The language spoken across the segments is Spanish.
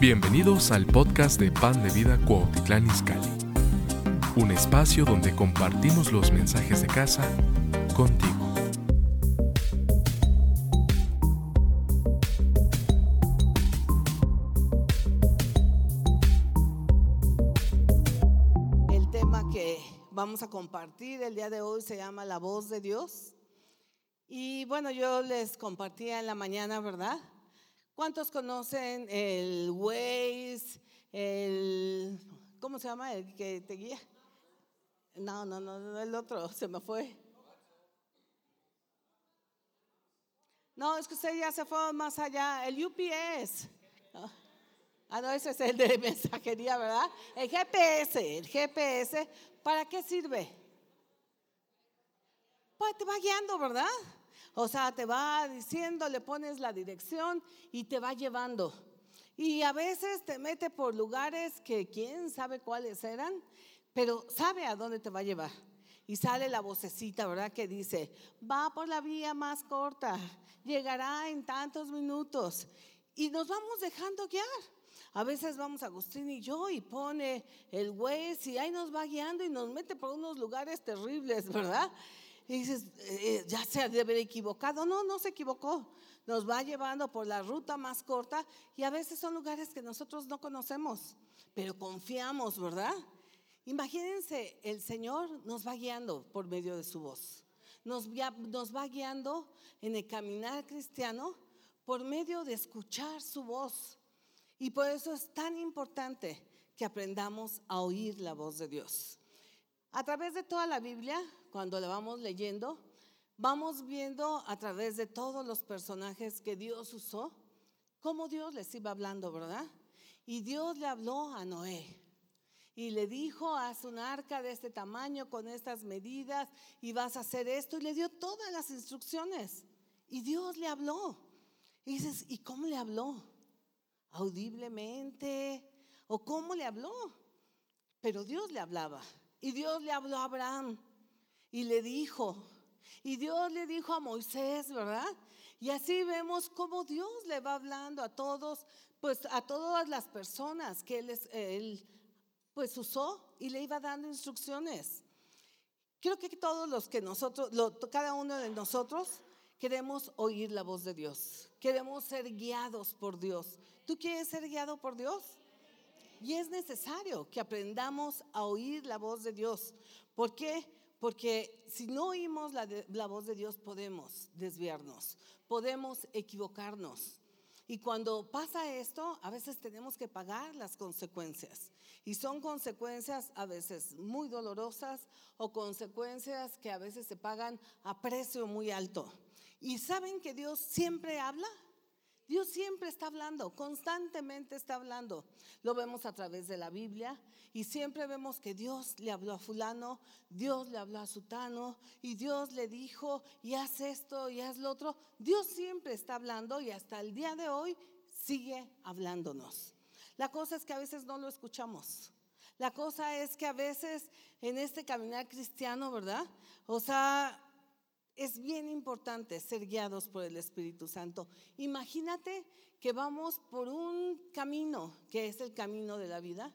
Bienvenidos al podcast de Pan de Vida Cuautitlán Izcalli, un espacio donde compartimos los mensajes de casa contigo. El tema que vamos a compartir el día de hoy se llama La voz de Dios. Y bueno, yo les compartía en la mañana, ¿verdad? ¿Cuántos conocen el Waze, el, ¿cómo se llama? El que te guía. No, no, no, no, el otro, se me fue. No, es que usted ya se fue más allá. El UPS. Ah, no, ese es el de mensajería, ¿verdad? El GPS, el GPS, ¿para qué sirve? Pues te va guiando, ¿verdad? O sea, te va diciendo, le pones la dirección y te va llevando. Y a veces te mete por lugares que quién sabe cuáles eran, pero sabe a dónde te va a llevar. Y sale la vocecita, ¿verdad? Que dice, va por la vía más corta, llegará en tantos minutos. Y nos vamos dejando guiar. A veces vamos Agustín y yo y pone el güey y ahí nos va guiando y nos mete por unos lugares terribles, ¿verdad? Y dices, eh, ya se ha de haber equivocado. No, no se equivocó. Nos va llevando por la ruta más corta y a veces son lugares que nosotros no conocemos, pero confiamos, ¿verdad? Imagínense, el Señor nos va guiando por medio de su voz. Nos, nos va guiando en el caminar cristiano por medio de escuchar su voz. Y por eso es tan importante que aprendamos a oír la voz de Dios. A través de toda la Biblia, cuando la vamos leyendo, vamos viendo a través de todos los personajes que Dios usó, cómo Dios les iba hablando, ¿verdad? Y Dios le habló a Noé y le dijo, haz un arca de este tamaño, con estas medidas, y vas a hacer esto, y le dio todas las instrucciones. Y Dios le habló. Y dices, ¿y cómo le habló? ¿Audiblemente? ¿O cómo le habló? Pero Dios le hablaba. Y Dios le habló a Abraham y le dijo, y Dios le dijo a Moisés, ¿verdad? Y así vemos cómo Dios le va hablando a todos, pues a todas las personas que él, él pues usó y le iba dando instrucciones. Creo que todos los que nosotros, cada uno de nosotros, queremos oír la voz de Dios. Queremos ser guiados por Dios. ¿Tú quieres ser guiado por Dios? Y es necesario que aprendamos a oír la voz de Dios. ¿Por qué? Porque si no oímos la, la, voz de Dios podemos desviarnos, podemos equivocarnos. Y cuando pasa esto, a veces tenemos que pagar las consecuencias. Y son consecuencias a veces muy dolorosas o consecuencias que a veces se pagan a precio muy alto. ¿Y saben que Dios siempre habla? Dios siempre está hablando, constantemente está hablando. Lo vemos a través de la Biblia y siempre vemos que Dios le habló a fulano, Dios le habló a sutano y Dios le dijo y haz esto y haz lo otro. Dios siempre está hablando y hasta el día de hoy sigue hablándonos. La cosa es que a veces no lo escuchamos. La cosa es que a veces en este caminar cristiano, ¿verdad? O sea, es bien importante ser guiados por el Espíritu Santo. Imagínate que vamos por un camino que es el camino de la vida,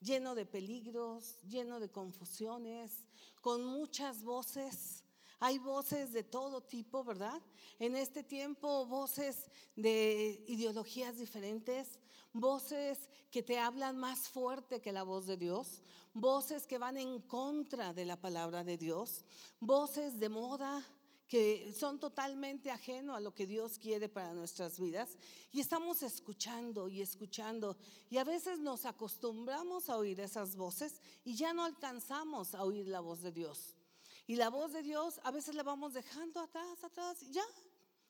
lleno de peligros, lleno de confusiones, con muchas voces. Hay voces de todo tipo, ¿verdad? En este tiempo, voces de ideologías diferentes, voces que te hablan más fuerte que la voz de Dios, voces que van en contra de la palabra de Dios, voces de moda, que son totalmente ajenos a lo que Dios quiere para nuestras vidas. Y estamos escuchando y escuchando. Y a veces nos acostumbramos a oír esas voces y ya no alcanzamos a oír la voz de Dios. Y la voz de Dios a veces la vamos dejando atrás, atrás, y ya.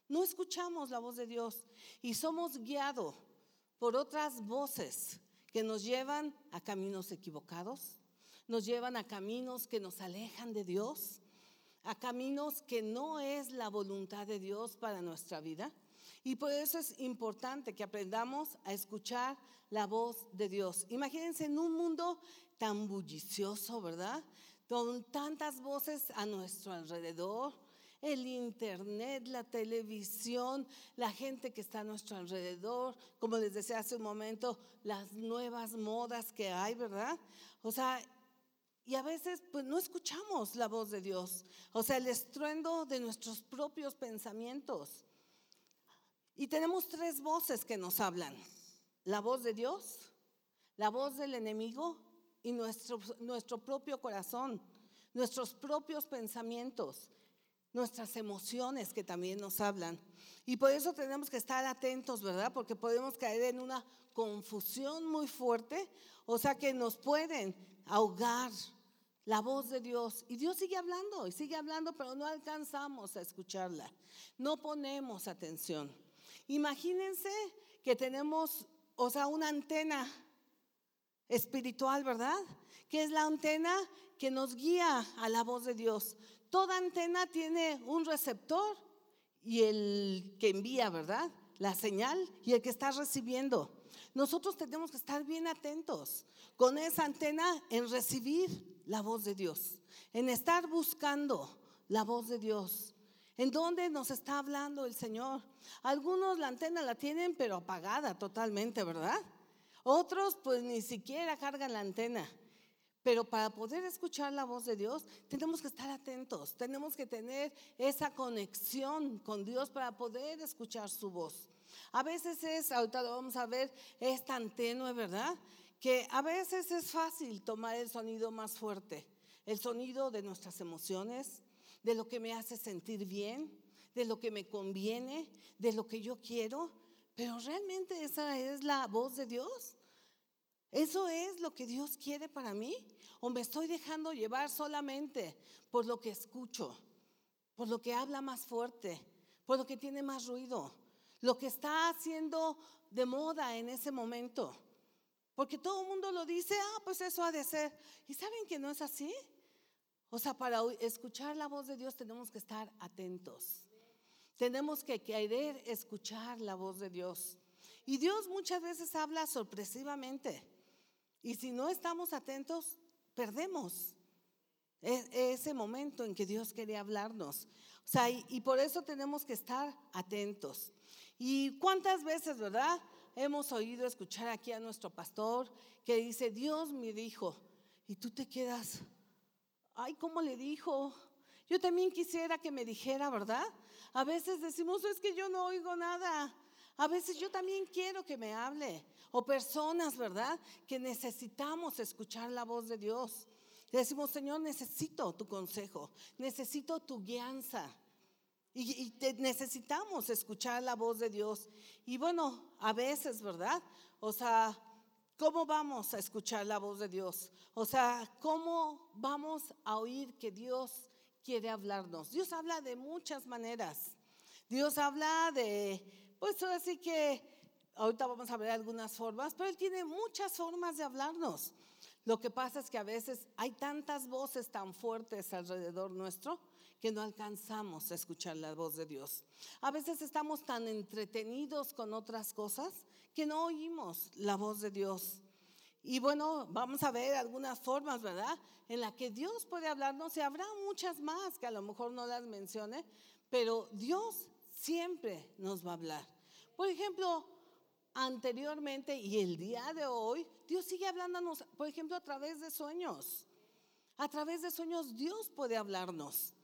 No escuchamos la voz de Dios. Y somos guiados por otras voces que nos llevan a caminos equivocados, nos llevan a caminos que nos alejan de Dios a caminos que no es la voluntad de Dios para nuestra vida. Y por eso es importante que aprendamos a escuchar la voz de Dios. Imagínense en un mundo tan bullicioso, ¿verdad? Con tantas voces a nuestro alrededor. el internet, la televisión, la gente que está a nuestro alrededor, como les decía hace un momento, las nuevas modas que hay, ¿verdad? O sea, y a veces pues no escuchamos la voz de Dios, o sea, el estruendo de nuestros propios pensamientos. Y tenemos tres voces que nos hablan. La voz de Dios, la voz del enemigo y nuestro, nuestro propio corazón, nuestros propios pensamientos, nuestras emociones que también nos hablan. Y por eso tenemos que estar atentos, ¿verdad? Porque podemos caer en una confusión muy fuerte, o sea que nos pueden ahogar la voz de Dios. Y Dios sigue hablando y sigue hablando, pero no alcanzamos a escucharla. No ponemos atención. Imagínense que tenemos, o sea, una antena espiritual, ¿verdad? Que es la antena que nos guía a la voz de Dios. Toda antena tiene un receptor y el que envía, ¿verdad? La señal y el que está recibiendo. Nosotros tenemos que estar bien atentos con esa antena en recibir la voz de Dios, en estar buscando la voz de Dios. ¿En dónde nos está hablando el Señor? Algunos la antena la tienen pero apagada totalmente, ¿verdad? Otros pues ni siquiera cargan la antena. Pero para poder escuchar la voz de Dios, tenemos que estar atentos, tenemos que tener esa conexión con Dios para poder escuchar su voz. A veces es, ahorita lo vamos a ver, es tan tenue, ¿verdad? Que a veces es fácil tomar el sonido más fuerte, el sonido de nuestras emociones, de lo que me hace sentir bien, de lo que me conviene, de lo que yo quiero. Pero realmente esa es la voz de Dios. ¿Eso es lo que Dios quiere para mí? ¿O me estoy dejando llevar solamente por lo que escucho, por lo que habla más fuerte, por lo que tiene más ruido, lo que está haciendo de moda en ese momento? Porque todo el mundo lo dice, ah, pues eso ha de ser. ¿Y saben que no es así? O sea, para escuchar la voz de Dios tenemos que estar atentos. Tenemos que querer escuchar la voz de Dios. Y Dios muchas veces habla sorpresivamente. Y si no estamos atentos, perdemos e, ese momento en que Dios quiere hablarnos. O sea, y por eso tenemos que estar atentos. ¿Y cuántas veces, verdad? Hemos oído escuchar aquí a nuestro pastor que dice, Dios me dijo, y tú te quedas, ay, ¿cómo le dijo? Yo también quisiera que me dijera, ¿verdad? A veces decimos, es que yo no oigo nada. A veces yo también quiero que me hable. O personas, ¿verdad? Que necesitamos escuchar la voz de Dios. decimos, Señor, necesito tu consejo, necesito tu guianza. Y, necesitamos escuchar la voz de Dios. Y bueno, a veces, ¿verdad? O sea, ¿cómo vamos a escuchar la voz de Dios? O sea, ¿cómo vamos a oír que Dios quiere hablarnos? Dios habla de muchas maneras. Dios habla de, pues así que ahorita vamos a ver algunas formas, pero Él tiene muchas formas de hablarnos. Lo que pasa es que a veces hay tantas voces tan fuertes alrededor nuestro que no alcanzamos a escuchar la voz de Dios. A veces estamos tan entretenidos con otras cosas que no oímos la voz de Dios. Y bueno, vamos a ver algunas formas, ¿verdad? En la que Dios puede hablarnos y habrá muchas más que a lo mejor no las mencione, pero Dios siempre nos va a hablar. Por ejemplo, anteriormente y el día de hoy, Dios sigue hablándonos, por ejemplo, a través de sueños. A través de sueños Dios puede hablarnos.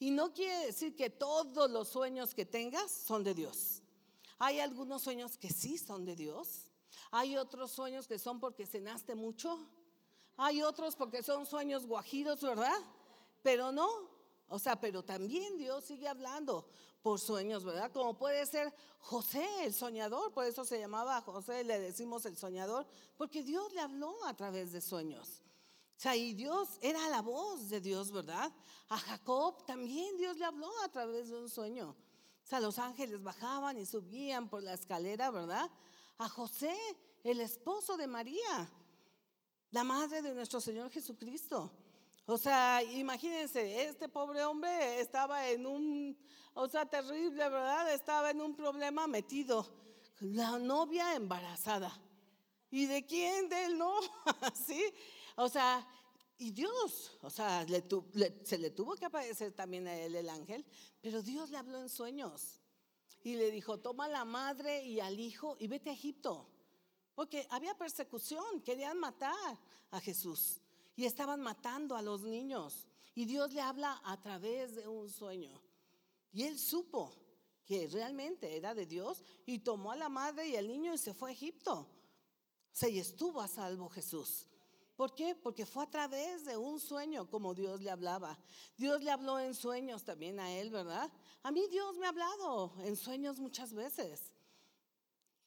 Y no quiere decir que todos los sueños que tengas son de Dios. Hay algunos sueños que sí son de Dios. Hay otros sueños que son porque cenaste mucho. Hay otros porque son sueños guajidos, ¿verdad? Pero no. O sea, pero también Dios sigue hablando por sueños, ¿verdad? Como puede ser José, el soñador. Por eso se llamaba José, le decimos el soñador. Porque Dios le habló a través de sueños. Sea, y Dios era la voz de Dios, ¿verdad? A Jacob también Dios le habló a través de un sueño. O sea, los ángeles bajaban y subían por la escalera, ¿verdad? A José, el esposo de María, la madre de nuestro Señor Jesucristo. O sea, imagínense, este pobre hombre estaba en un, o sea, terrible, ¿verdad? Estaba en un problema metido. La novia embarazada. ¿Y de quién? De él, no. ¿Sí? O sea, Y Dios, o sea, se le tuvo que aparecer también a él el ángel, pero Dios le habló en sueños y le dijo, toma a la madre y al hijo y vete a Egipto. Porque había persecución, querían matar a Jesús y estaban matando a los niños. Y Dios le habla a través de un sueño. Y él supo que realmente era de Dios y tomó a la madre y al niño y se fue a Egipto. Se y estuvo a salvo Jesús. ¿Por qué? Porque fue a través de un sueño como Dios le hablaba. Dios le habló en sueños también a él, ¿verdad? A mí Dios me ha hablado en sueños muchas veces.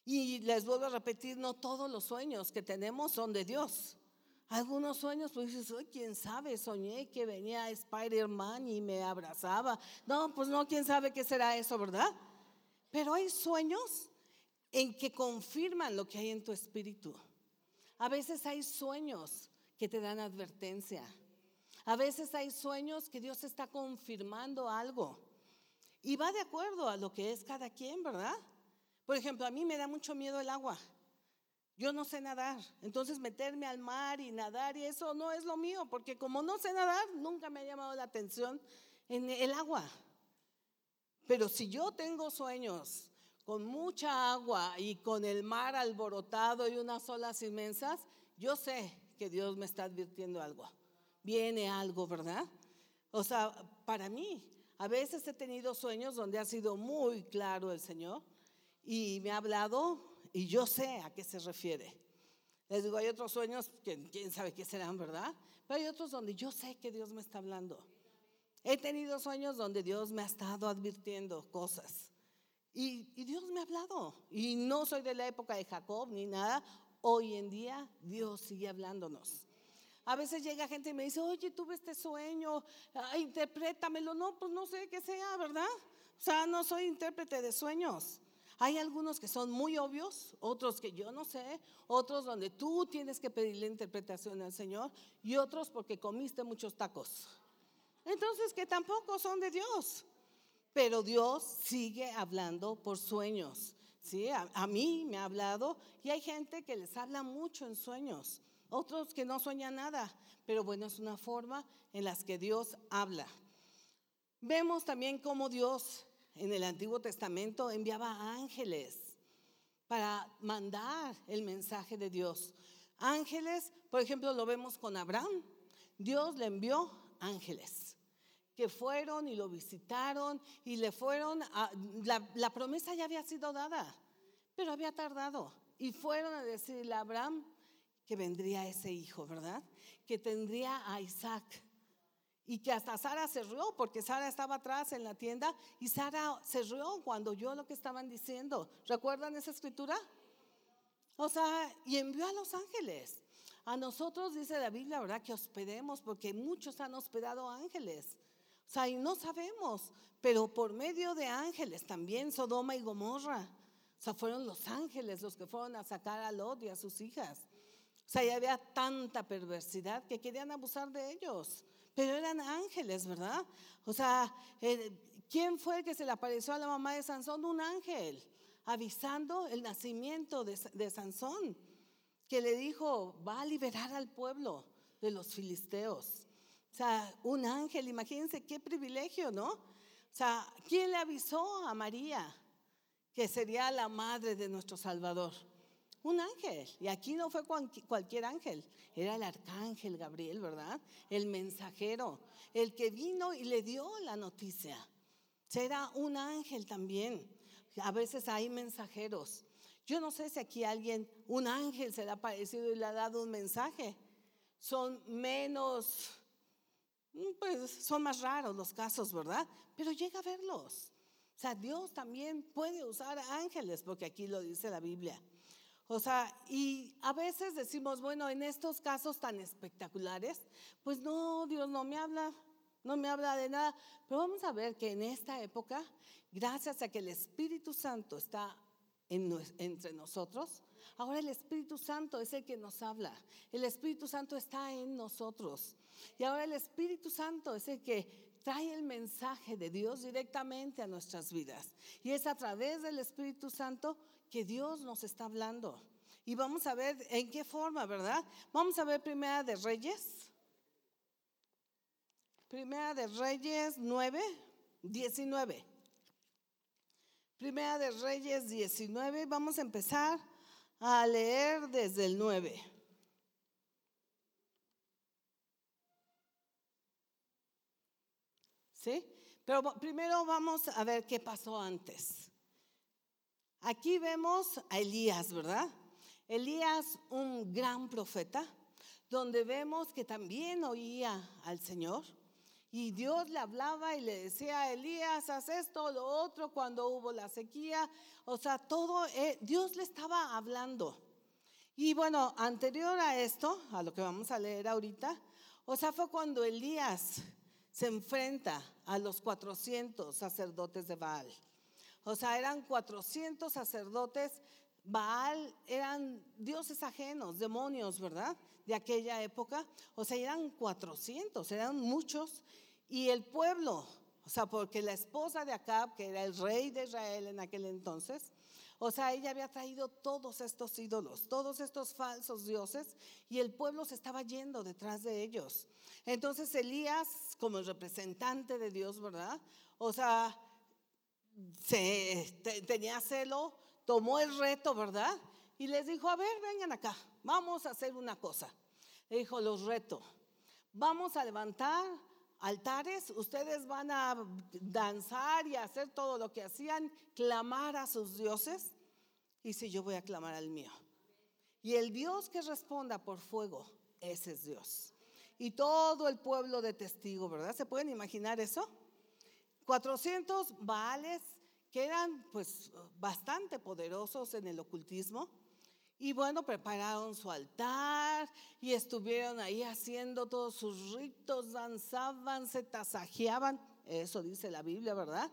Y les vuelvo a repetir, no todos los sueños que tenemos son de Dios. Algunos sueños, pues dices, quién sabe, soñé que venía Spider-Man y me abrazaba. No, pues no, quién sabe qué será eso, ¿verdad? Pero hay sueños en que confirman lo que hay en tu espíritu. A veces hay sueños que te dan advertencia. A veces hay sueños que Dios está confirmando algo. Y va de acuerdo a lo que es cada quien, ¿verdad? Por ejemplo, a mí me da mucho miedo el agua. Yo no sé nadar. Entonces meterme al mar y nadar y eso no es lo mío, porque como no sé nadar, nunca me ha llamado la atención en el agua. Pero si yo tengo sueños con mucha agua y con el mar alborotado y unas olas inmensas, yo sé que Dios me está advirtiendo algo. Viene algo, ¿verdad? O sea, para mí, a veces he tenido sueños donde ha sido muy claro el Señor y me ha hablado y yo sé a qué se refiere. Les digo, hay otros sueños que quién sabe qué serán, ¿verdad? Pero hay otros donde yo sé que Dios me está hablando. He tenido sueños donde Dios me ha estado advirtiendo cosas. Y, Dios me ha hablado. Y no soy de la época de Jacob ni nada. Hoy en día Dios sigue hablándonos. A veces llega gente y me dice, oye, tuve este sueño, ah, interprétamelo. No, pues no sé qué sea, ¿verdad? O sea, no soy intérprete de sueños. Hay algunos que son muy obvios, otros que yo no sé, otros donde tú tienes que pedirle interpretación al Señor y otros porque comiste muchos tacos. Entonces, que tampoco son de Dios. Pero Dios sigue hablando por sueños. ¿sí? A, mí me ha hablado y hay gente que les habla mucho en sueños. Otros que no sueñan nada. Pero bueno, es una forma en la que Dios habla. Vemos también cómo Dios en el Antiguo Testamento enviaba ángeles para mandar el mensaje de Dios. Ángeles, por ejemplo, lo vemos con Abraham. Dios le envió ángeles que fueron y lo visitaron y le fueron, a, la, promesa ya había sido dada, pero había tardado. Y fueron a decirle a Abraham que vendría ese hijo, ¿verdad? Que tendría a Isaac. Y que hasta Sara se rió, porque Sara estaba atrás en la tienda y Sara se rió cuando oyó lo que estaban diciendo. ¿Recuerdan esa escritura? O sea, y envió a los ángeles. A nosotros dice la Biblia, ¿verdad? Que hospedemos, porque muchos han hospedado ángeles. O sea, y no sabemos, pero por medio de ángeles también Sodoma y Gomorra. O sea, fueron los ángeles los que fueron a sacar a Lot y a sus hijas. O sea, ya había tanta perversidad que querían abusar de ellos. Pero eran ángeles, ¿verdad? O sea, eh, ¿quién fue el que se le apareció a la mamá de Sansón? Un ángel, avisando el nacimiento de, de Sansón, que le dijo, va a liberar al pueblo de los filisteos. O sea, un ángel, imagínense qué privilegio, ¿no? O sea, ¿quién le avisó a María que sería la madre de nuestro Salvador? Un ángel. Y aquí no fue cualquier ángel, era el arcángel Gabriel, ¿verdad? El mensajero, el que vino y le dio la noticia. Será un ángel también. A veces hay mensajeros. Yo no sé si aquí alguien, un ángel se le ha aparecido y le ha dado un mensaje. Son menos pues son más raros los casos, ¿verdad? Pero llega a verlos. O sea, Dios también puede usar ángeles, porque aquí lo dice la Biblia. O sea, y a veces decimos, bueno, en estos casos tan espectaculares, pues no, Dios no me habla, no me habla de nada. Pero vamos a ver que en esta época, gracias a que el Espíritu Santo está entre nosotros, ahora el Espíritu Santo es el que nos habla. El Espíritu Santo está en nosotros. Y ahora el Espíritu Santo es el que trae el mensaje de Dios directamente a nuestras vidas. Y es a través del Espíritu Santo que Dios nos está hablando. Y vamos a ver en qué forma, ¿verdad? Vamos a ver primera de Reyes. Primera de Reyes 9, 19. Primera de Reyes 19. Vamos a empezar a leer desde el 9. ¿Sí? Pero primero vamos a ver qué pasó antes. Aquí vemos a Elías, ¿verdad? Elías, un gran profeta, donde vemos que también oía al Señor. Y Dios le hablaba y le decía a Elías, haz esto, lo otro, cuando hubo la sequía. O sea, todo, eh, Dios le estaba hablando. Y bueno, anterior a esto, a lo que vamos a leer ahorita, o sea, fue cuando Elías se enfrenta a los 400 sacerdotes de Baal. O sea, eran 400 sacerdotes. Baal eran dioses ajenos, demonios, ¿verdad? De aquella época. O sea, eran 400, eran muchos. Y el pueblo, o sea, porque la esposa de Acab, que era el rey de Israel en aquel entonces, o sea, ella había traído todos estos ídolos, todos estos falsos dioses, y el pueblo se estaba yendo detrás de ellos. Entonces Elías, como el representante de Dios, ¿verdad? O sea, se, tenía celo, tomó el reto, ¿verdad? Y les dijo, a ver, vengan acá, vamos a hacer una cosa. Le dijo, los reto, vamos a levantar altares, ustedes van a danzar y hacer todo lo que hacían, clamar a sus dioses, y si yo voy a clamar al mío. Y el Dios que responda por fuego, ese es Dios. Y todo el pueblo de testigo, ¿verdad? ¿Se pueden imaginar eso? 400 baales que eran pues bastante poderosos en el ocultismo y bueno, prepararon su altar y estuvieron ahí haciendo todos sus ritos, danzaban, se tasajeaban, eso dice la Biblia, ¿verdad?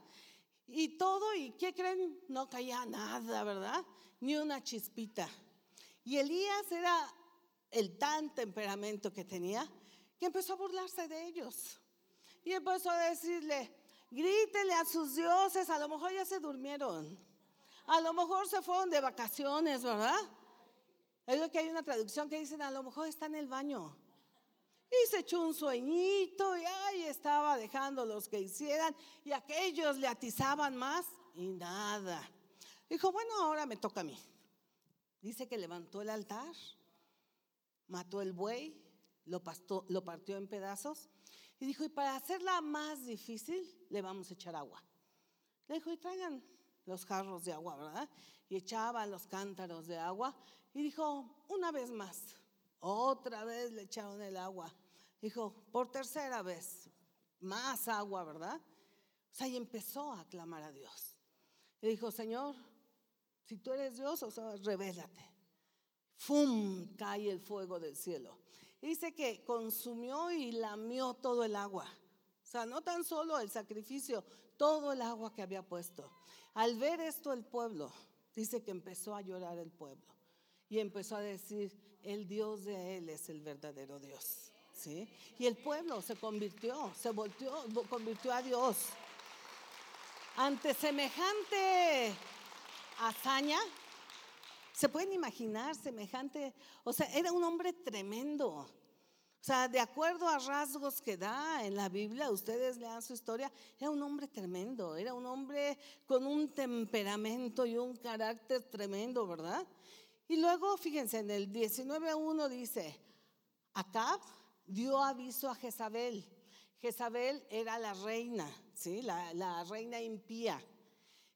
Y todo, ¿y qué creen? No caía nada, ¿verdad? Ni una chispita. Y Elías era el tan temperamento que tenía que empezó a burlarse de ellos. Y empezó a decirle, grítele a sus dioses, a lo mejor ya se durmieron. A lo mejor se fueron de vacaciones, ¿verdad? Es que hay una traducción que dicen, a lo mejor está en el baño. Y se echó un sueñito y ahí estaba dejando los que hicieran y aquellos le atizaban más y nada. Dijo, bueno, ahora me toca a mí. Dice que levantó el altar, mató el buey, lo, partió en pedazos y dijo, y para hacerla más difícil, le vamos a echar agua. Le dijo, y traigan los jarros de agua, ¿verdad? Y echaban los cántaros de agua y dijo, una vez más, otra vez le echaron el agua. Dijo, por tercera vez, más agua, ¿verdad? O sea, y empezó a clamar a Dios. Y dijo, Señor, si tú eres Dios, o sea, revélate. ¡Fum! Cae el fuego del cielo. dice que consumió y lamió todo el agua. O sea, no tan solo el sacrificio, todo el agua que había puesto. Al ver esto el pueblo, dice que empezó a llorar el pueblo y empezó a decir, el Dios de él es el verdadero Dios. ¿Sí? Y el pueblo se convirtió, se volteó, convirtió a Dios. Ante semejante hazaña, se pueden imaginar semejante, o sea, era un hombre tremendo. O sea, de acuerdo a rasgos que da en la Biblia, ustedes lean su historia, era un hombre tremendo, era un hombre con un temperamento y un carácter tremendo, ¿verdad? Y luego, fíjense, en el 19.1 dice, Acab dio aviso a Jezabel. Jezabel era la reina, ¿sí? La, reina impía.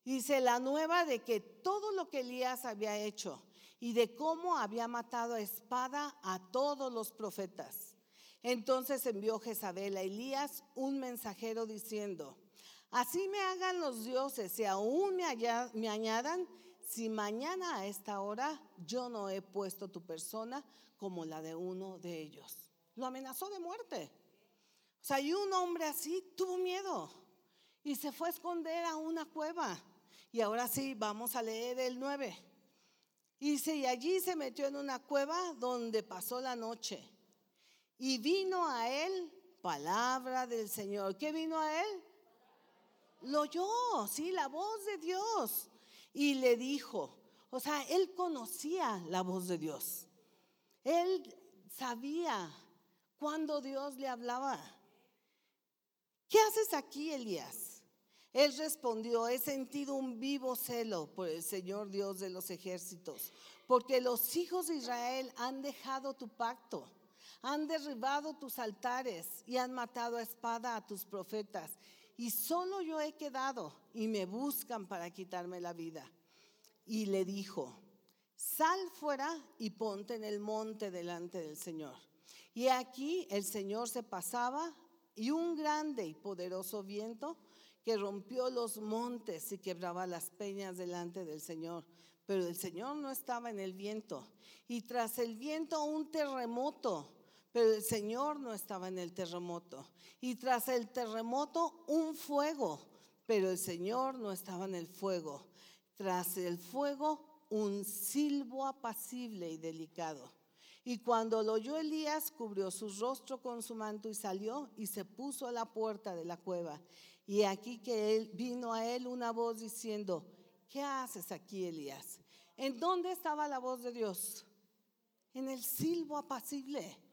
Dice la nueva de que todo lo que Elías había hecho y de cómo había matado a espada a todos los profetas. Entonces envió Jezabel a Elías un mensajero diciendo, así me hagan los dioses y aún me, me añadan si mañana a esta hora yo no he puesto tu persona como la de uno de ellos. Lo amenazó de muerte. O sea, y un hombre así tuvo miedo y se fue a esconder a una cueva. Y ahora sí, vamos a leer el 9. Dice, y allí se metió en una cueva donde pasó la noche. Y vino a él palabra del Señor. ¿Qué vino a él? Lo oyó, sí, la voz de Dios y le dijo, o sea, él conocía la voz de Dios. Él sabía cuando Dios le hablaba. ¿qué haces aquí, Elías? Él respondió, he sentido un vivo celo por el Señor Dios de los ejércitos, porque los hijos de Israel han dejado tu pacto, han derribado tus altares y han matado a espada a tus profetas. Y solo yo he quedado y me buscan para quitarme la vida. Y le dijo, sal fuera y ponte en el monte delante del Señor. Y aquí el Señor se pasaba y un grande y poderoso viento que rompió los montes y quebraba las peñas delante del Señor. Pero el Señor no estaba en el viento. Y tras el viento un terremoto, pero el Señor no estaba en el terremoto. Y tras el terremoto un fuego, pero el Señor no estaba en el fuego. Tras el fuego un silbo apacible y delicado. Y cuando lo oyó Elías, cubrió su rostro con su manto y salió y se puso a la puerta de la cueva. Y aquí que vino a él una voz diciendo, ¿qué haces aquí, Elías? ¿En dónde estaba la voz de Dios? En el silbo apacible.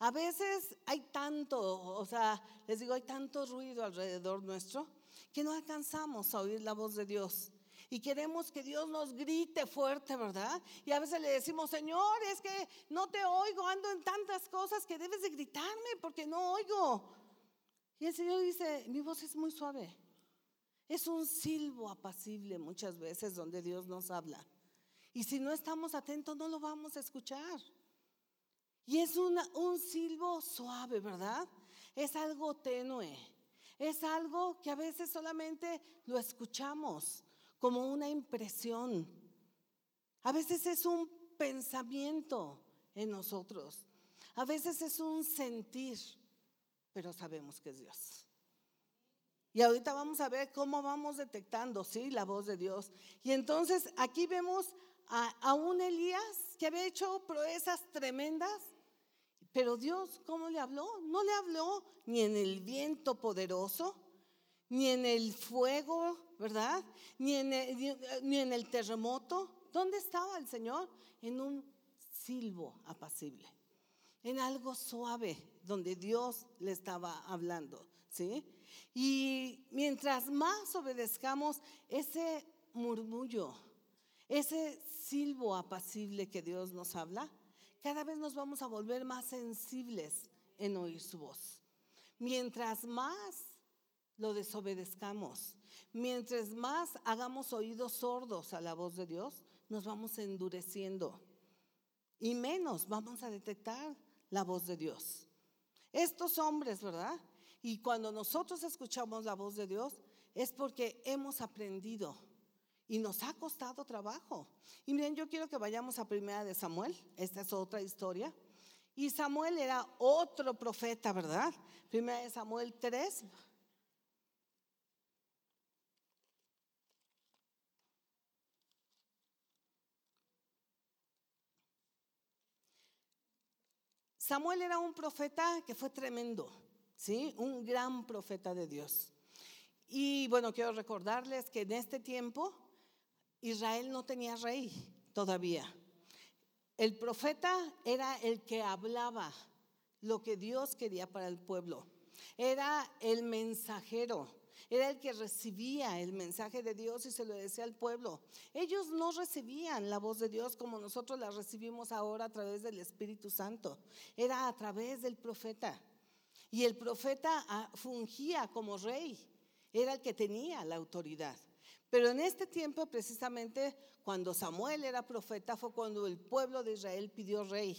A veces hay tanto, o sea, les digo, hay tanto ruido alrededor nuestro que no alcanzamos a oír la voz de Dios. Y queremos que Dios nos grite fuerte, ¿verdad? Y a veces le decimos, Señor, es que no te oigo, ando en tantas cosas que debes de gritarme porque no oigo. Y el Señor dice, mi voz es muy suave. Es un silbo apacible muchas veces donde Dios nos habla. Y si no estamos atentos, no lo vamos a escuchar. Y es un silbo suave, ¿verdad? Es algo tenue. Es algo que a veces solamente lo escuchamos como una impresión. A veces es un pensamiento en nosotros. A veces es un sentir pero sabemos que es Dios. Y ahorita vamos a ver cómo vamos detectando, sí, la voz de Dios. Y entonces aquí vemos a, a un Elías que había hecho proezas tremendas, pero Dios, ¿cómo le habló? No le habló ni en el viento poderoso, ni en el fuego, ¿verdad? Ni en el, ni en el terremoto. ¿Dónde estaba el Señor? En un silbo apacible, en algo suave, donde Dios le estaba hablando, ¿sí? Y mientras más obedezcamos ese murmullo, ese silbo apacible que Dios nos habla, cada vez nos vamos a volver más sensibles en oír su voz. Mientras más lo desobedezcamos, mientras más hagamos oídos sordos a la voz de Dios, nos vamos endureciendo y menos vamos a detectar la voz de Dios. Estos hombres, ¿verdad? Y cuando nosotros escuchamos la voz de Dios es porque hemos aprendido y nos ha costado trabajo. Y miren, yo quiero que vayamos a Primera de Samuel, esta es otra historia. Y Samuel era otro profeta, ¿verdad? Primera de Samuel 3. Samuel era un profeta que fue tremendo, ¿sí? Un gran profeta de Dios. Y bueno, quiero recordarles que en este tiempo Israel no tenía rey todavía. El profeta era el que hablaba lo que Dios quería para el pueblo. Era el mensajero. Era el que recibía el mensaje de Dios y se lo decía al pueblo. Ellos no recibían la voz de Dios como nosotros la recibimos ahora a través del Espíritu Santo. Era a través del profeta. Y el profeta ah, fungía como rey. Era el que tenía la autoridad. Pero en este tiempo, precisamente cuando Samuel era profeta, fue cuando el pueblo de Israel pidió rey.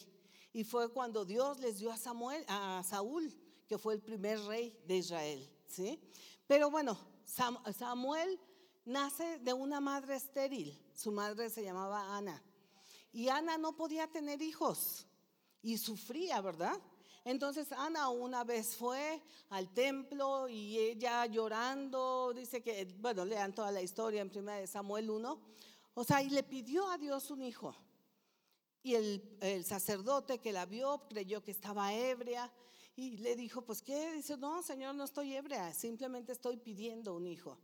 Y fue cuando Dios les dio a Samuel, a Saúl, que fue el primer rey de Israel. ¿sí? Pero bueno, Samuel nace de una madre estéril. Su madre se llamaba Ana. Y Ana no podía tener hijos y sufría, ¿verdad? Entonces Ana una vez fue al templo y ella llorando, dice que, bueno, lean toda la historia en 1 Samuel 1, o sea, y le pidió a Dios un hijo. Y el, el sacerdote que la vio creyó que estaba ebria y le dijo, pues qué, dice, no, Señor, no estoy hebrea, simplemente estoy pidiendo un hijo.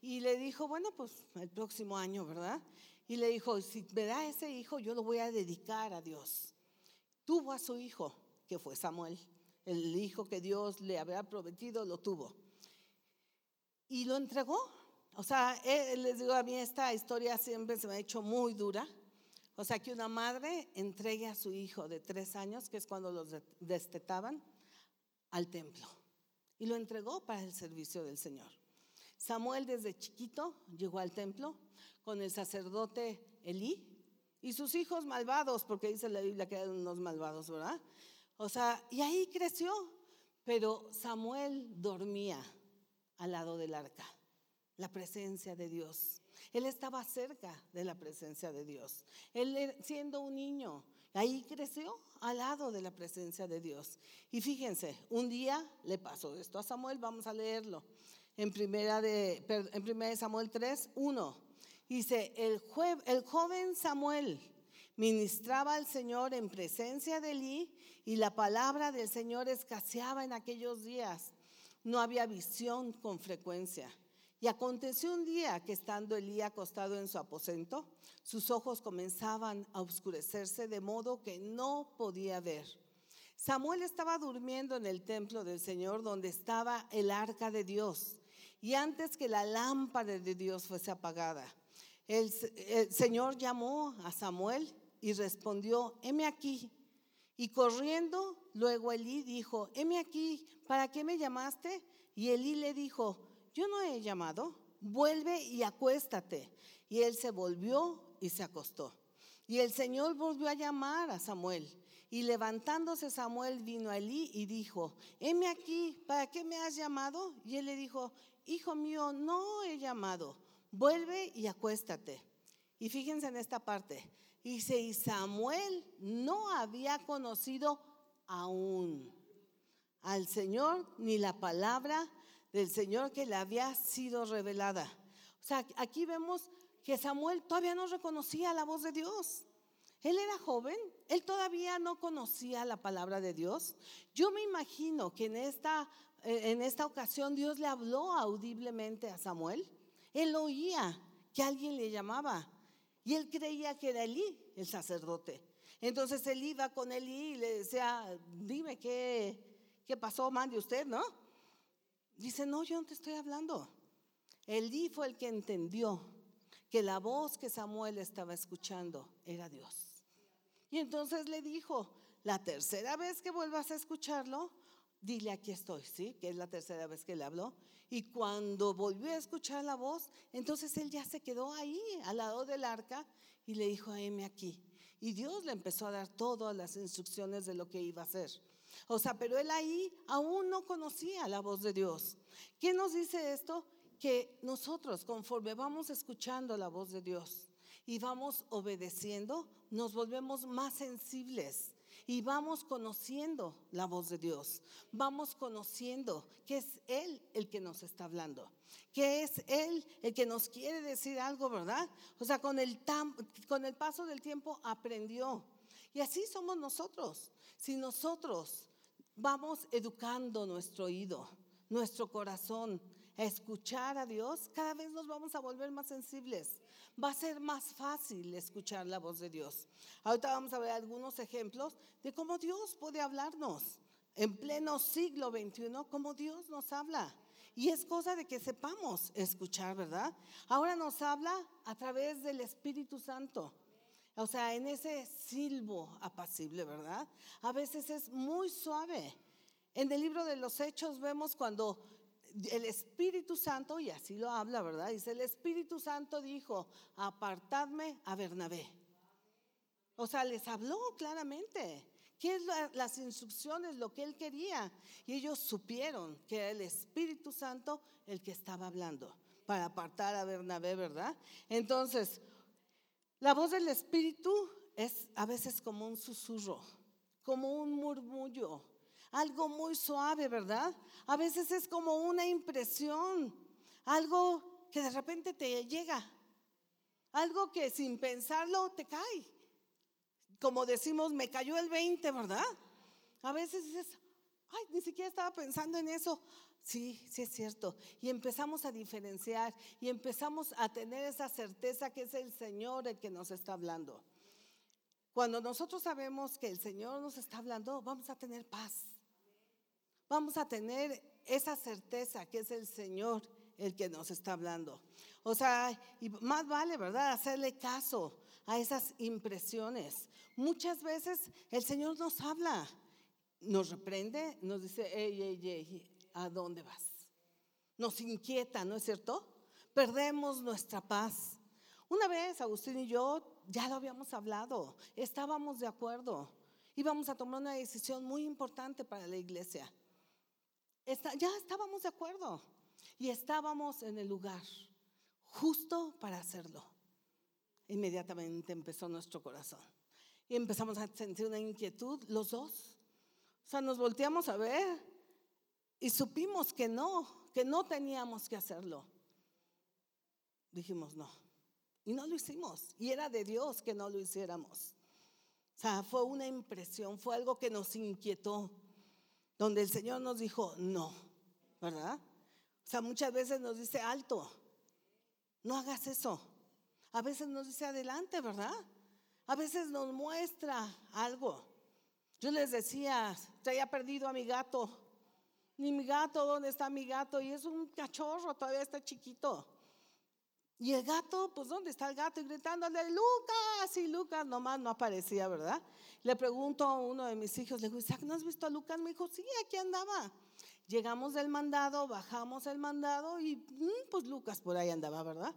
Y le dijo, bueno, pues el próximo año, ¿verdad? Y le dijo, si me da ese hijo, yo lo voy a dedicar a Dios. Tuvo a su hijo, que fue Samuel, el hijo que Dios le había prometido, lo tuvo. Y lo entregó. O sea, les digo, a mí esta historia siempre se me ha hecho muy dura. O sea, que una madre entregue a su hijo de tres años, que es cuando los destetaban, al templo. Y lo entregó para el servicio del Señor. Samuel desde chiquito llegó al templo con el sacerdote Elí y sus hijos malvados, porque dice la Biblia que eran unos malvados, ¿verdad? O sea, y ahí creció. Pero Samuel dormía al lado del arca, la presencia de Dios. Él estaba cerca de la presencia de Dios. Él siendo un niño, ahí creció al lado de la presencia de Dios. Y fíjense, un día le pasó esto a Samuel, vamos a leerlo. En primera de, en primera de Samuel 3, 1. Dice, el, el joven Samuel ministraba al Señor en presencia de Elí y la palabra del Señor escaseaba en aquellos días. No había visión con frecuencia. Y aconteció un día que estando Elí acostado en su aposento, sus ojos comenzaban a oscurecerse de modo que no podía ver. Samuel estaba durmiendo en el templo del Señor donde estaba el arca de Dios. Y antes que la lámpara de Dios fuese apagada, el, Señor llamó a Samuel y respondió, heme aquí. Y corriendo, luego Elí dijo, heme aquí, ¿para qué me llamaste? Y Elí le dijo, yo no he llamado, vuelve y acuéstate. Y él se volvió y se acostó. Y el Señor volvió a llamar a Samuel. Y levantándose Samuel vino a Elí y dijo, heme aquí, ¿para qué me has llamado? Y él le dijo, hijo mío, no he llamado, vuelve y acuéstate. Y fíjense en esta parte. Dice, y Samuel no había conocido aún al Señor ni la palabra del Señor que le había sido revelada. O sea, aquí vemos que Samuel todavía no reconocía la voz de Dios. Él era joven, él todavía no conocía la palabra de Dios. Yo me imagino que en esta, en esta ocasión Dios le habló audiblemente a Samuel. Él oía que alguien le llamaba y él creía que era Elí, el sacerdote. Entonces él iba con Elí y le decía, dime qué, qué pasó, mande usted, ¿no? Dice, no, yo no te estoy hablando. Elí fue el que entendió que la voz que Samuel estaba escuchando era Dios. Y entonces le dijo, la tercera vez que vuelvas a escucharlo, dile aquí estoy, ¿sí? Que es la tercera vez que le habló. Y cuando volvió a escuchar la voz, entonces él ya se quedó ahí, al lado del arca, y le dijo, heme aquí. Y Dios le empezó a dar todas las instrucciones de lo que iba a hacer. O sea, pero él ahí aún no conocía la voz de Dios. ¿Qué nos dice esto? Que nosotros, conforme vamos escuchando la voz de Dios y vamos obedeciendo, nos volvemos más sensibles y vamos conociendo la voz de Dios. Vamos conociendo que es Él el que nos está hablando. Que es Él el que nos quiere decir algo, ¿verdad? O sea, con el, con el paso del tiempo aprendió. Y así somos nosotros. Si nosotros vamos educando nuestro oído, nuestro corazón, a escuchar a Dios, cada vez nos vamos a volver más sensibles. Va a ser más fácil escuchar la voz de Dios. Ahorita vamos a ver algunos ejemplos de cómo Dios puede hablarnos en pleno siglo XXI, cómo Dios nos habla. Y es cosa de que sepamos escuchar, ¿verdad? Ahora nos habla a través del Espíritu Santo. O sea, en ese silbo apacible, ¿verdad? A veces es muy suave. En el libro de los Hechos vemos cuando el Espíritu Santo, y así lo habla, ¿verdad? Dice, el Espíritu Santo dijo, apartadme a Bernabé. O sea, les habló claramente. ¿Qué es las instrucciones, lo que él quería? Y ellos supieron que era el Espíritu Santo el que estaba hablando para apartar a Bernabé, ¿verdad? Entonces, la voz del Espíritu es a veces como un susurro, como un murmullo, algo muy suave, ¿verdad? A veces es como una impresión, algo que de repente te llega, algo que sin pensarlo te cae. Como decimos, me cayó el 20, ¿verdad? A veces dices, ay, ni siquiera estaba pensando en eso. Sí, sí es cierto. Y empezamos a diferenciar y empezamos a tener esa certeza que es el Señor el que nos está hablando. Cuando nosotros sabemos que el Señor nos está hablando, vamos a tener paz. Vamos a tener esa certeza que es el Señor el que nos está hablando. O sea, y más vale, ¿verdad? Hacerle caso a esas impresiones. Muchas veces el Señor nos habla, nos reprende, nos dice, ey, ey, ey, ¿a dónde vas? Nos inquieta, ¿no es cierto? Perdemos nuestra paz. Una vez Agustín y yo ya lo habíamos hablado, estábamos de acuerdo, íbamos a tomar una decisión muy importante para la iglesia. Ya estábamos de acuerdo y estábamos en el lugar justo para hacerlo. Inmediatamente empezó nuestro corazón y empezamos a sentir una inquietud los dos. O sea, nos volteamos a ver y supimos que no, que no teníamos que hacerlo. Dijimos no. Y no lo hicimos. Y era de Dios que no lo hiciéramos. O sea, fue una impresión, fue algo que nos inquietó, donde el Señor nos dijo, no, ¿verdad? O sea, muchas veces nos dice, alto, no hagas eso. A veces nos dice, adelante, ¿verdad? A veces nos muestra algo. Yo les decía, traía perdido a mi gato. Ni mi gato, ¿dónde está mi gato? Y es un cachorro, todavía está chiquito. Y el gato, pues ¿dónde está el gato? Y gritándole, Lucas, y Lucas nomás no aparecía, ¿verdad? Le pregunto a uno de mis hijos, le digo, Isaac, ¿no has visto a Lucas? Me dijo, sí, aquí andaba. Llegamos del mandado, bajamos el mandado y mm, pues Lucas por ahí andaba, ¿verdad?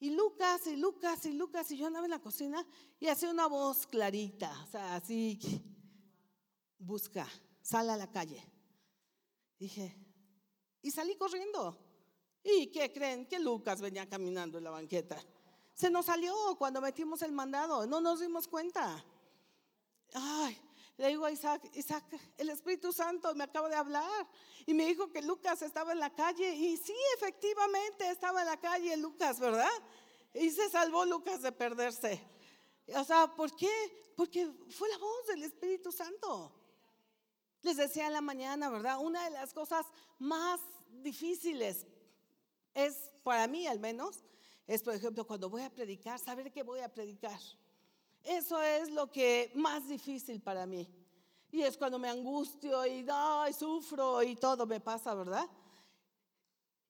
Y Lucas, y Lucas, y Lucas, y yo andaba en la cocina y hacía una voz clarita, o sea, así, busca, sale a la calle. Dije, y salí corriendo. ¿Y qué creen? Que Lucas venía caminando en la banqueta. Se nos salió cuando metimos el mandado, no nos dimos cuenta. Ay, le digo a Isaac, Isaac, el Espíritu Santo me acaba de hablar y me dijo que Lucas estaba en la calle. Y sí, efectivamente estaba en la calle Lucas, ¿verdad? Y se salvó Lucas de perderse. O sea, ¿por qué? Porque fue la voz del Espíritu Santo. Les decía en la mañana, ¿verdad? Una de las cosas más difíciles es, para mí al menos, es, por ejemplo, cuando voy a predicar, saber qué voy a predicar. Eso es lo que más difícil para mí. Y es cuando me angustio y ay, sufro y todo me pasa, ¿verdad?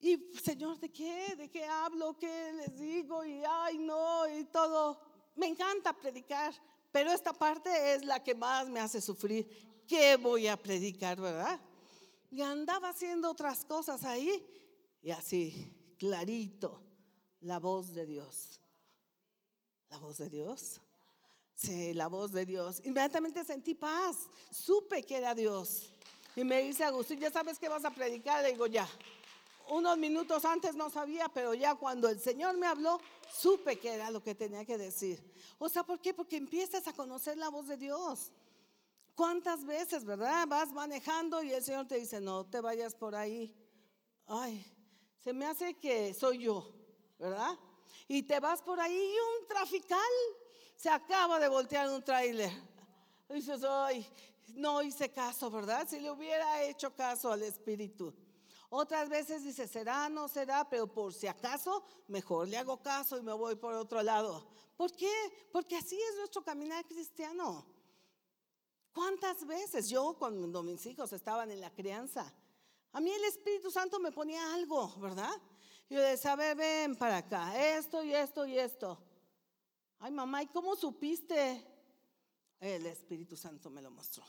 Y Señor, ¿de qué? ¿De qué hablo? ¿Qué les digo? Y ay, no, y todo. Me encanta predicar, pero esta parte es la que más me hace sufrir. ¿Qué voy a predicar, verdad? Y andaba haciendo otras cosas ahí y así, clarito, la voz de Dios. La voz de Dios. Sí, la voz de Dios. Inmediatamente sentí paz. Supe que era Dios. Y me dice Agustín, ¿ya sabes que vas a predicar? Le digo, ya. Unos minutos antes no sabía, pero ya cuando el Señor me habló, supe que era lo que tenía que decir. O sea, ¿por qué? Porque empiezas a conocer la voz de Dios. ¿Cuántas veces, verdad? Vas manejando y el Señor te dice, no te vayas por ahí. Ay, se me hace que soy yo, ¿verdad? Y te vas por ahí y un trafical se acaba de voltear un tráiler. Dices, ay, no hice caso, ¿verdad? Si le hubiera hecho caso al Espíritu. Otras veces dice, será, no será, pero por si acaso, mejor le hago caso y me voy por otro lado. ¿Por qué? Porque así es nuestro caminar cristiano. ¿Cuántas veces yo cuando mis hijos estaban en la crianza, a mí el Espíritu Santo me ponía algo, ¿verdad? Yo decía, a ver, ven para acá, esto y esto y esto. Ay, mamá, ¿y cómo supiste? El Espíritu Santo me lo mostró.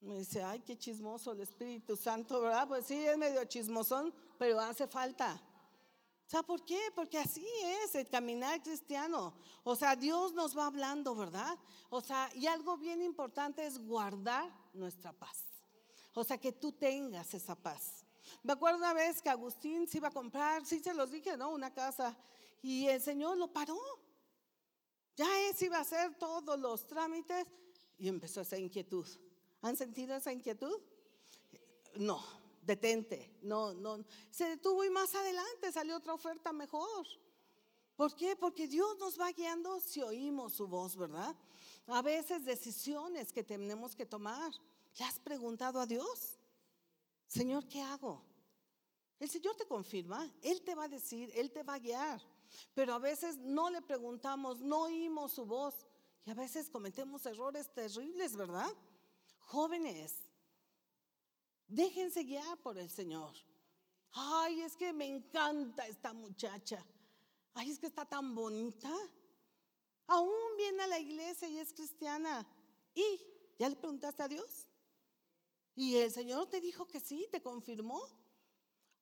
Me dice, ay, qué chismoso el Espíritu Santo, ¿verdad? Pues sí, es medio chismosón, pero hace falta. ¿Sabe por qué? Porque así es el caminar cristiano. O sea, Dios nos va hablando, ¿verdad? O sea, y algo bien importante es guardar nuestra paz. O sea, que tú tengas esa paz. Me acuerdo una vez que Agustín se iba a comprar, sí se los dije, ¿no? Una casa. Y el Señor lo paró. Ya ese iba a hacer todos los trámites y empezó esa inquietud. ¿Han sentido esa inquietud? No, detente, no, no. Se detuvo y más adelante salió otra oferta mejor. ¿Por qué? Porque Dios nos va guiando si oímos su voz, ¿verdad? A veces decisiones que tenemos que tomar. ¿Le has preguntado a Dios? Señor, ¿qué hago? El Señor te confirma, Él te va a decir, Él te va a guiar. Pero a veces no le preguntamos, no oímos su voz y a veces cometemos errores terribles, ¿verdad? Jóvenes, Déjense guiar por el Señor. Ay, es que me encanta esta muchacha. Ay, es que está tan bonita. Aún viene a la iglesia y es cristiana. ¿Y ya le preguntaste a Dios? Y el Señor te dijo que sí, te confirmó.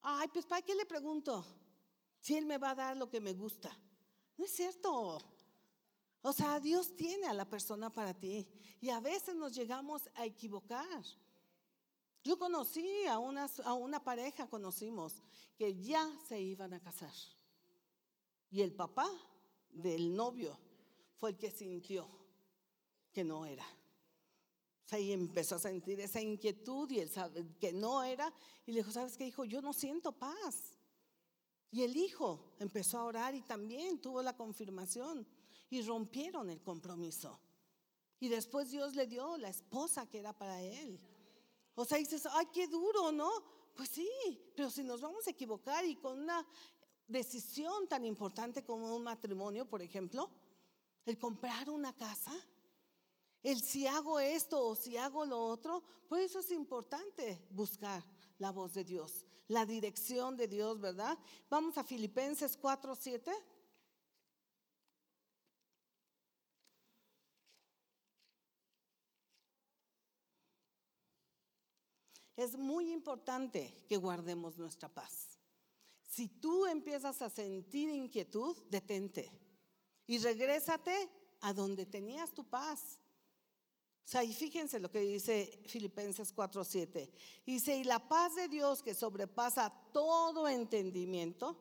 Ay, pues ¿para qué le pregunto? Si Él me va a dar lo que me gusta. No es cierto. O sea, Dios tiene a la persona para ti. Y a veces nos llegamos a equivocar. Yo conocí a una, a una pareja, conocimos, que ya se iban a casar. Y el papá del novio fue el que sintió que no era. Y empezó a sentir esa inquietud y él sabe que no era. Y le dijo, ¿sabes qué, hijo? Yo no siento paz. Y el hijo empezó a orar y también tuvo la confirmación. Y rompieron el compromiso. Y después Dios le dio la esposa que era para él. O sea, dices, ay, qué duro, ¿no? Pues sí, pero si nos vamos a equivocar y con una decisión tan importante como un matrimonio, por ejemplo, el comprar una casa, el si hago esto o si hago lo otro, por eso es importante buscar la voz de Dios, la dirección de Dios, ¿verdad? Vamos a Filipenses 4, 7. Es muy importante que guardemos nuestra paz. Si tú empiezas a sentir inquietud, detente y regrésate a donde tenías tu paz. Sea, y fíjense lo que dice Filipenses 4:7. Dice, y la paz de Dios que sobrepasa todo entendimiento,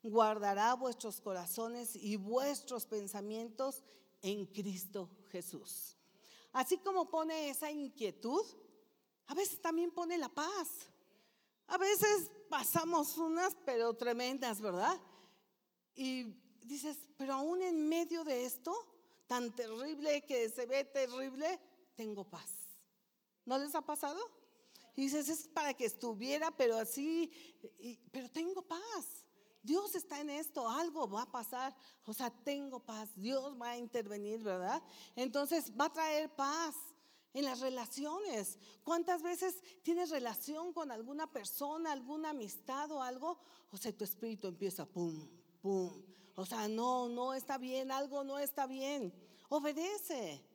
guardará vuestros corazones y vuestros pensamientos en Cristo Jesús. Así como pone esa inquietud, a veces también pone la paz. A veces pasamos unas, pero tremendas, ¿verdad? Y dices, pero aún en medio de esto, tan terrible que se ve terrible, tengo paz. ¿No les ha pasado? Y dices, es para que estuviera, pero así, pero tengo paz. Dios está en esto, algo va a pasar. O sea, tengo paz. Dios va a intervenir, ¿verdad? Entonces va a traer paz en las relaciones. ¿Cuántas veces tienes relación con alguna persona, alguna amistad o algo? O sea, tu espíritu empieza, pum, pum. O sea, no, no está bien, algo no está bien. Obedece,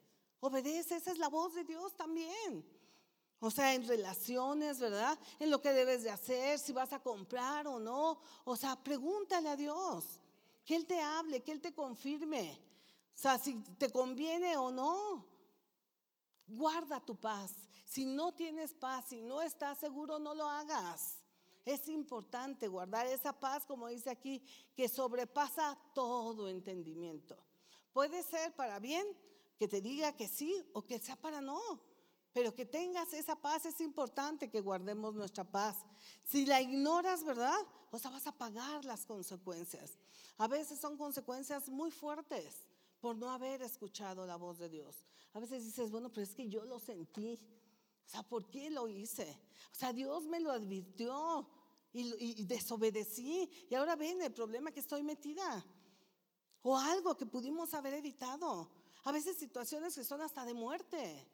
obedece, esa es la voz de Dios también. O sea, en relaciones, ¿verdad? En lo que debes de hacer, si vas a comprar o no. O sea, pregúntale a Dios, que Él te hable, que Él te confirme. O sea, si te conviene o no. Guarda tu paz. Si no tienes paz, si no estás seguro, no lo hagas. Es importante guardar esa paz, como dice aquí, que sobrepasa todo entendimiento. Puede ser para bien, que te diga que sí o que sea para no. Pero que tengas esa paz es importante que guardemos nuestra paz. Si la ignoras, ¿verdad? O sea, vas a pagar las consecuencias. A veces son consecuencias muy fuertes por no haber escuchado la voz de Dios. A veces dices, bueno, pero es que yo lo sentí. O sea, ¿por qué lo hice? O sea, Dios me lo advirtió y, desobedecí. Y ahora ven el problema que estoy metida. O algo que pudimos haber evitado. A veces situaciones que son hasta de muerte.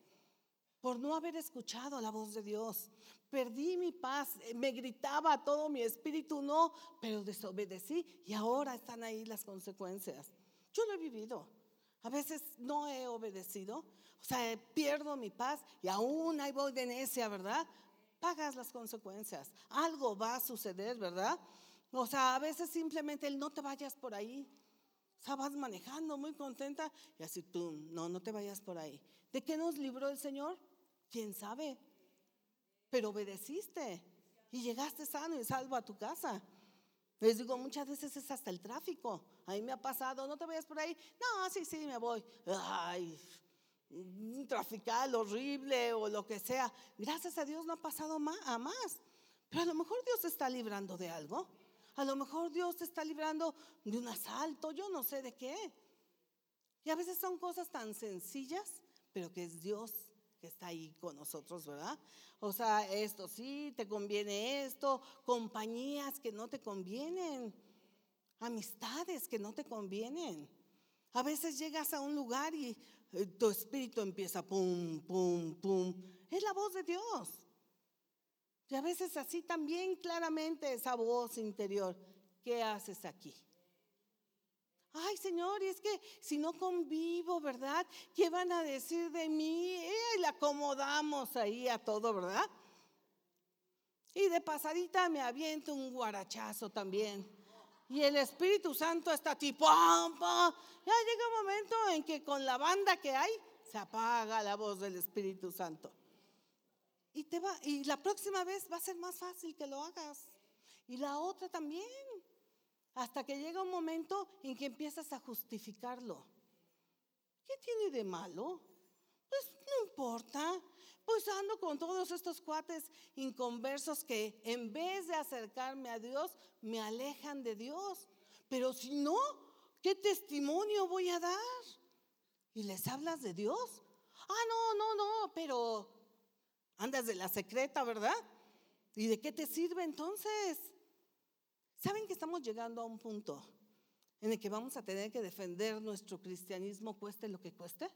Por no haber escuchado la voz de Dios. Perdí mi paz. Me gritaba todo mi espíritu, no, pero desobedecí. Y ahora están ahí las consecuencias. Yo lo he vivido. A veces no he obedecido, o sea, pierdo mi paz y aún ahí voy de necia, ¿verdad? Pagas las consecuencias. Algo va a suceder, ¿verdad? O sea, a veces simplemente el no te vayas por ahí. O sea, vas manejando muy contenta y así tú, no, no te vayas por ahí. ¿De qué nos libró el Señor? ¿Quién sabe? Pero obedeciste y llegaste sano y salvo a tu casa. Les digo, muchas veces es hasta el tráfico. A mí me ha pasado, no te vayas por ahí. No, sí, sí, me voy. Ay, un trafical horrible o lo que sea. Gracias a Dios no ha pasado a más. Pero a lo mejor Dios te está librando de algo. A lo mejor Dios te está librando de un asalto, yo no sé de qué. Y a veces son cosas tan sencillas, pero que es Dios que está ahí con nosotros, ¿verdad? O sea, esto sí, te conviene esto, compañías que no te convienen, amistades que no te convienen. A veces llegas a un lugar y eh, tu espíritu empieza pum, pum, pum. Es la voz de Dios. Y a veces así también claramente esa voz interior, ¿qué haces aquí? Ay, Señor, y es que si no convivo, ¿verdad? ¿Qué van a decir de mí? Y le acomodamos ahí a todo, ¿verdad? Y de pasadita me aviento un guarachazo también. Y el Espíritu Santo está tipo, ¡pam, ya llega un momento en que con la banda que hay, se apaga la voz del Espíritu Santo. Y, la próxima vez va a ser más fácil que lo hagas. Y la otra también. Hasta que llega un momento en que empiezas a justificarlo. ¿Qué tiene de malo? Pues no importa. Pues ando con todos estos cuates inconversos que en vez de acercarme a Dios, me alejan de Dios. Pero si no, ¿qué testimonio voy a dar? ¿Y les hablas de Dios? Ah, no, no, no, pero andas de la secreta, ¿verdad? ¿Y de qué te sirve entonces? ¿Saben que estamos llegando a un punto en el que vamos a tener que defender nuestro cristianismo cueste lo que cueste?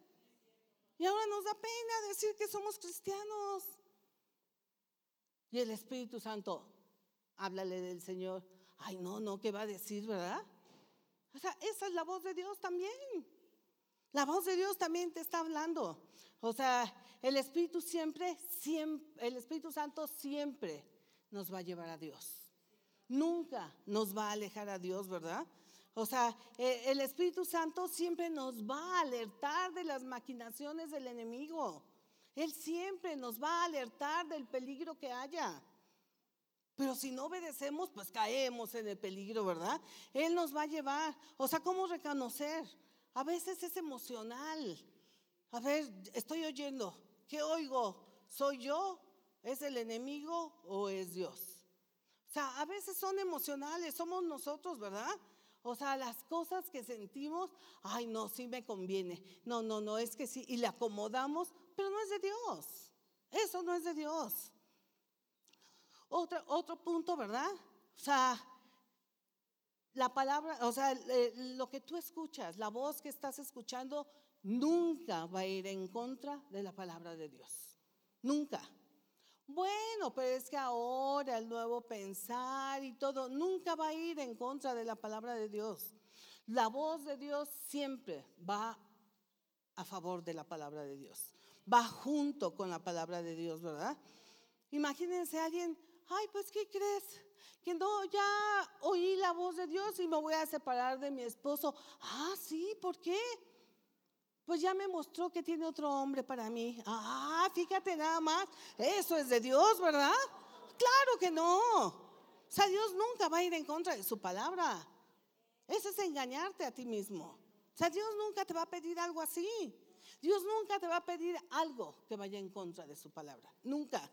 Y ahora nos da pena decir que somos cristianos. Y el Espíritu Santo, háblale del Señor. Ay, no, no, ¿qué va a decir, verdad? O sea, esa es la voz de Dios también. La voz de Dios también te está hablando. O sea, el Espíritu siempre, siempre, el Espíritu Santo siempre nos va a llevar a Dios nunca nos va a alejar a Dios, ¿verdad? O sea, e, el Espíritu Santo siempre nos va a alertar de las maquinaciones del enemigo. Él siempre nos va a alertar del peligro que haya. Pero si no obedecemos, pues caemos en el peligro, ¿verdad? Él nos va a llevar. O sea, ¿cómo reconocer? A veces es emocional. A ver, estoy oyendo. ¿Qué oigo? ¿Soy yo? ¿Es el enemigo o es Dios? O sea, a veces son emocionales, somos nosotros, ¿verdad? O sea, las cosas que sentimos, ay, no, sí me conviene. No, no, no, es que sí. Y le acomodamos, pero no es de Dios. Eso no es de Dios. Otro, otro punto, ¿verdad? O sea, la palabra, o sea, lo que tú escuchas, la voz que estás escuchando, nunca va a ir en contra de la palabra de Dios. Nunca. Bueno, pero es que ahora el nuevo pensar y todo nunca va a ir en contra de la palabra de Dios. La voz de Dios siempre va a favor de la palabra de Dios. Va junto con la palabra de Dios, ¿verdad? Imagínense alguien, ay, pues ¿qué crees? Que no, ya oí la voz de Dios y me voy a separar de mi esposo. Ah, sí, ¿por qué? Pues ya me mostró que tiene otro hombre para mí. Ah, fíjate nada más. Eso es de Dios, ¿verdad? Claro que no. O sea, Dios nunca va a ir en contra de su palabra. Eso es engañarte a ti mismo. O sea, Dios nunca te va a pedir algo así. Dios nunca te va a pedir algo que vaya en contra de su palabra. Nunca.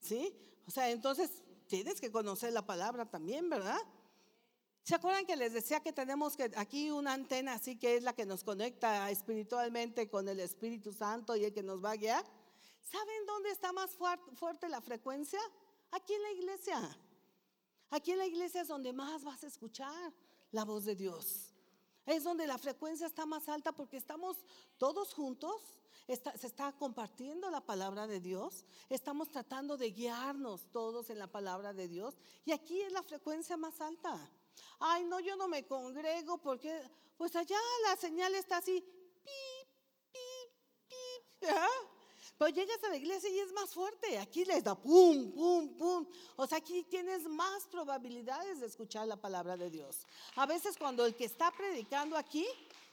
¿Sí? O sea, entonces tienes que conocer la palabra también, ¿verdad? ¿Se acuerdan que les decía que tenemos que aquí una antena así que es la que nos conecta espiritualmente con el Espíritu Santo y el que nos va a guiar? ¿Saben dónde está más fuerte la frecuencia? Aquí en la iglesia. Aquí en la iglesia es donde más vas a escuchar la voz de Dios. Es donde la frecuencia está más alta porque estamos todos juntos, se está compartiendo la palabra de Dios, estamos tratando de guiarnos todos en la palabra de Dios y aquí es la frecuencia más alta. Ay, no, yo no me congrego porque, pues allá la señal está así, pip, pip, pip. Pero llegas a la iglesia y es más fuerte. Aquí les da pum, pum, pum. O sea, aquí tienes más probabilidades de escuchar la palabra de Dios. A veces cuando el que está predicando aquí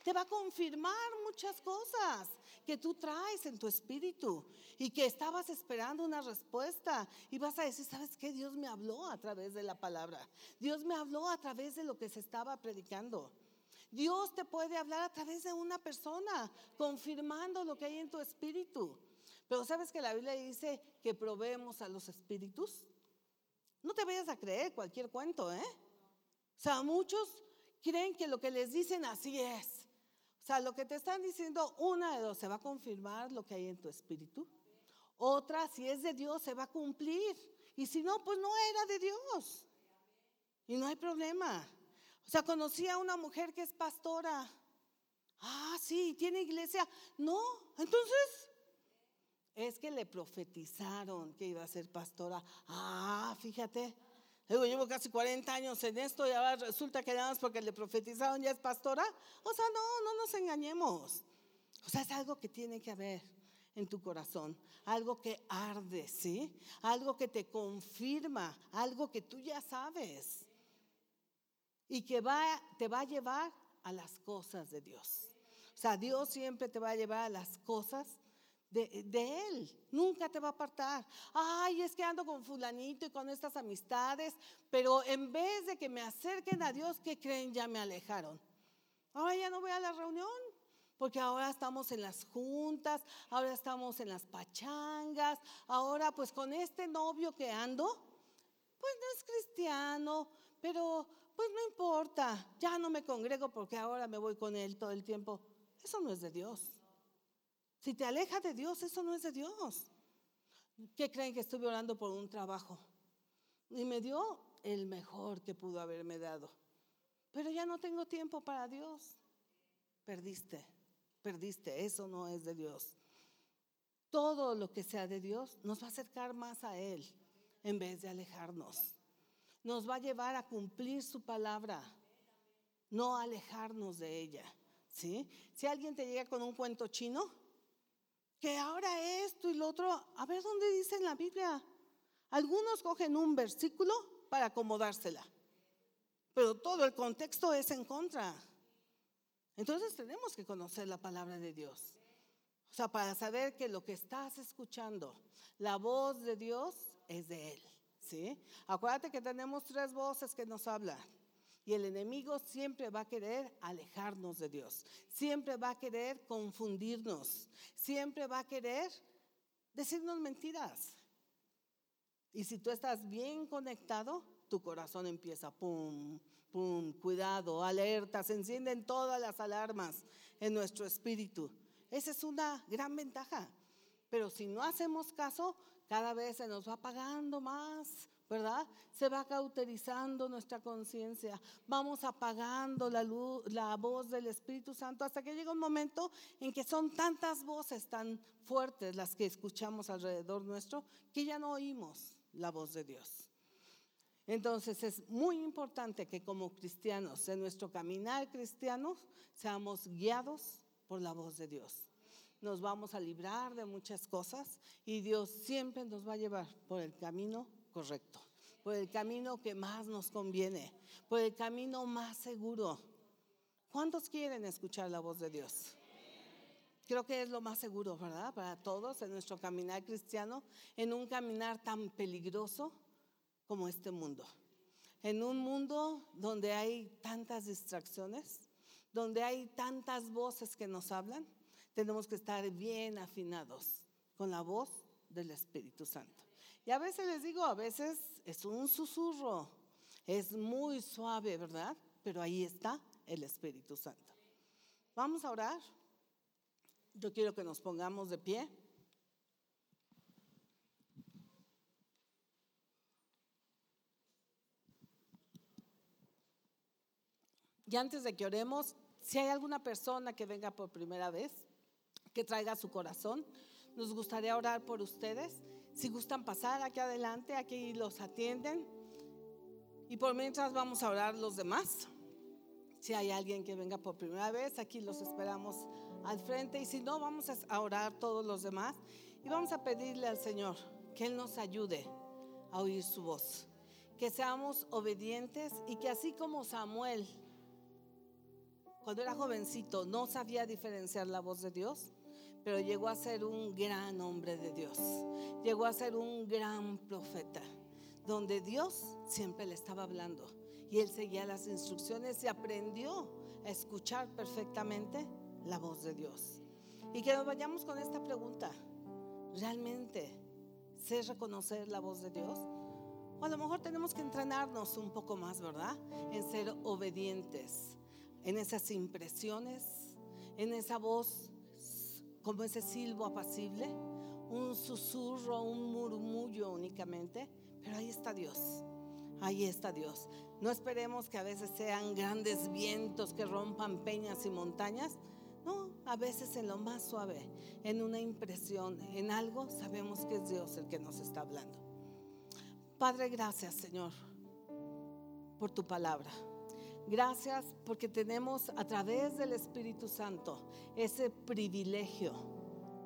te va a confirmar muchas cosas que tú traes en tu espíritu y que estabas esperando una respuesta y vas a decir, ¿sabes qué? Dios me habló a través de la palabra. Dios me habló a través de lo que se estaba predicando. Dios te puede hablar a través de una persona, confirmando lo que hay en tu espíritu. Pero sabes que la Biblia dice que probemos a los espíritus. No te vayas a creer cualquier cuento, ¿eh? O sea, muchos creen que lo que les dicen así es. O sea, lo que te están diciendo, una de dos, se va a confirmar lo que hay en tu espíritu. Otra, si es de Dios, se va a cumplir. Y si no, pues no era de Dios. Y no hay problema. O sea, conocí a una mujer que es pastora. Ah, sí, tiene iglesia. No, entonces, Es que le profetizaron que iba a ser pastora. Ah, fíjate. Luego llevo casi 40 años en esto y ahora resulta que nada más porque le profetizaron ya es pastora. O sea, no, no nos engañemos. O sea, es algo que tiene que haber en tu corazón, algo que arde, ¿sí? Algo que te confirma, algo que tú ya sabes y que va, te va a llevar a las cosas de Dios. O sea, Dios siempre te va a llevar a las cosas de, Él. Nunca te va a apartar. Ay, es que ando con fulanito y con estas amistades, pero en vez de que me acerquen a Dios, ¿qué creen? Ya me alejaron. Ahora ya no voy a la reunión, porque ahora estamos en las juntas, ahora estamos en las pachangas, ahora pues con este novio que ando, pues no es cristiano, pero pues no importa, ya no me congrego porque ahora me voy con él todo el tiempo. Eso no es de Dios. Si te aleja de Dios, eso no es de Dios. ¿Qué creen que estuve orando por un trabajo? Y me dio el mejor que pudo haberme dado. Pero ya no tengo tiempo para Dios. Perdiste, perdiste. Eso no es de Dios. Todo lo que sea de Dios nos va a acercar más a Él en vez de alejarnos. Nos va a llevar a cumplir su palabra, no alejarnos de ella. ¿sí? Si alguien te llega con un cuento chino, que ahora esto y lo otro, a ver dónde dice en la Biblia. Algunos cogen un versículo para acomodársela, pero todo el contexto es en contra. Entonces tenemos que conocer la palabra de Dios. O sea, para saber que lo que estás escuchando, la voz de Dios es de Él. ¿sí? Acuérdate que tenemos tres voces que nos hablan. Y el enemigo siempre va a querer alejarnos de Dios, siempre va a querer confundirnos, siempre va a querer decirnos mentiras. Y si tú estás bien conectado, tu corazón empieza, pum, pum, cuidado, alerta, se encienden todas las alarmas en nuestro espíritu. Esa es una gran ventaja. Pero si no hacemos caso, cada vez se nos va apagando más, ¿verdad? Se va cauterizando nuestra conciencia, vamos apagando la, luz, la voz del Espíritu Santo hasta que llega un momento en que son tantas voces tan fuertes las que escuchamos alrededor nuestro que ya no oímos la voz de Dios. Entonces es muy importante que como cristianos, en nuestro caminar cristiano, seamos guiados por la voz de Dios. Nos vamos a librar de muchas cosas y Dios siempre nos va a llevar por el camino correcto, por el camino que más nos conviene, por el camino más seguro. ¿Cuántos quieren escuchar la voz de Dios? Creo que es lo más seguro, ¿verdad? Para todos en nuestro caminar cristiano, en un caminar tan peligroso como este mundo. En un mundo donde hay tantas distracciones, donde hay tantas voces que nos hablan, tenemos que estar bien afinados con la voz del Espíritu Santo. Y a veces les digo, a veces es un susurro, es muy suave, ¿verdad? Pero ahí está el Espíritu Santo. Vamos a orar. Yo quiero que nos pongamos de pie. Y antes de que oremos, si hay alguna persona que venga por primera vez, que traiga su corazón, nos gustaría orar por ustedes. Si gustan pasar aquí adelante, aquí los atienden. Y por mientras vamos a orar los demás. Si hay alguien que venga por primera vez, aquí los esperamos al frente. Y si no, vamos a orar todos los demás. Y vamos a pedirle al Señor que Él nos ayude a oír su voz. Que seamos obedientes y que así como Samuel, cuando era jovencito, no sabía diferenciar la voz de Dios, pero llegó a ser un gran hombre de Dios, llegó a ser un gran profeta, donde Dios siempre le estaba hablando y él seguía las instrucciones y aprendió a escuchar perfectamente la voz de Dios. Y que nos vayamos con esta pregunta, ¿realmente sé reconocer la voz de Dios? O a lo mejor tenemos que entrenarnos un poco más, ¿verdad? En ser obedientes, en esas impresiones, en esa voz como ese silbo apacible, un susurro, un murmullo únicamente, pero ahí está Dios. Ahí está Dios. No esperemos que a veces sean grandes vientos que rompan peñas y montañas. No, a veces en lo más suave, en una impresión, en algo, sabemos que es Dios el que nos está hablando. Padre, gracias Señor por tu palabra. Gracias porque tenemos a través del Espíritu Santo ese privilegio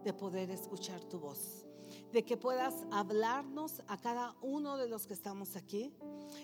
de poder escuchar tu voz, de que puedas hablarnos a cada uno de los que estamos aquí.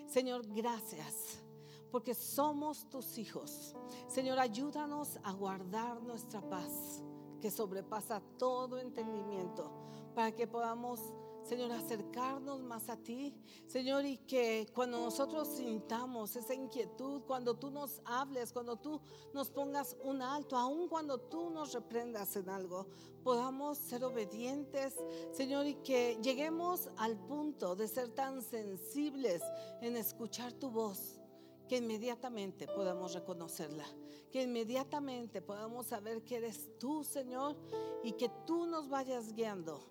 Señor, gracias porque somos tus hijos. Señor, ayúdanos a guardar nuestra paz que sobrepasa todo entendimiento para que podamos Señor, acercarnos más a ti. Señor, y que cuando nosotros sintamos esa inquietud, cuando tú nos hables, cuando tú nos pongas un alto, aun cuando tú nos reprendas en algo, podamos ser obedientes, Señor, y que lleguemos al punto de ser tan sensibles en escuchar tu voz que inmediatamente podamos reconocerla, que inmediatamente podamos saber que eres tú, Señor, y que tú nos vayas guiando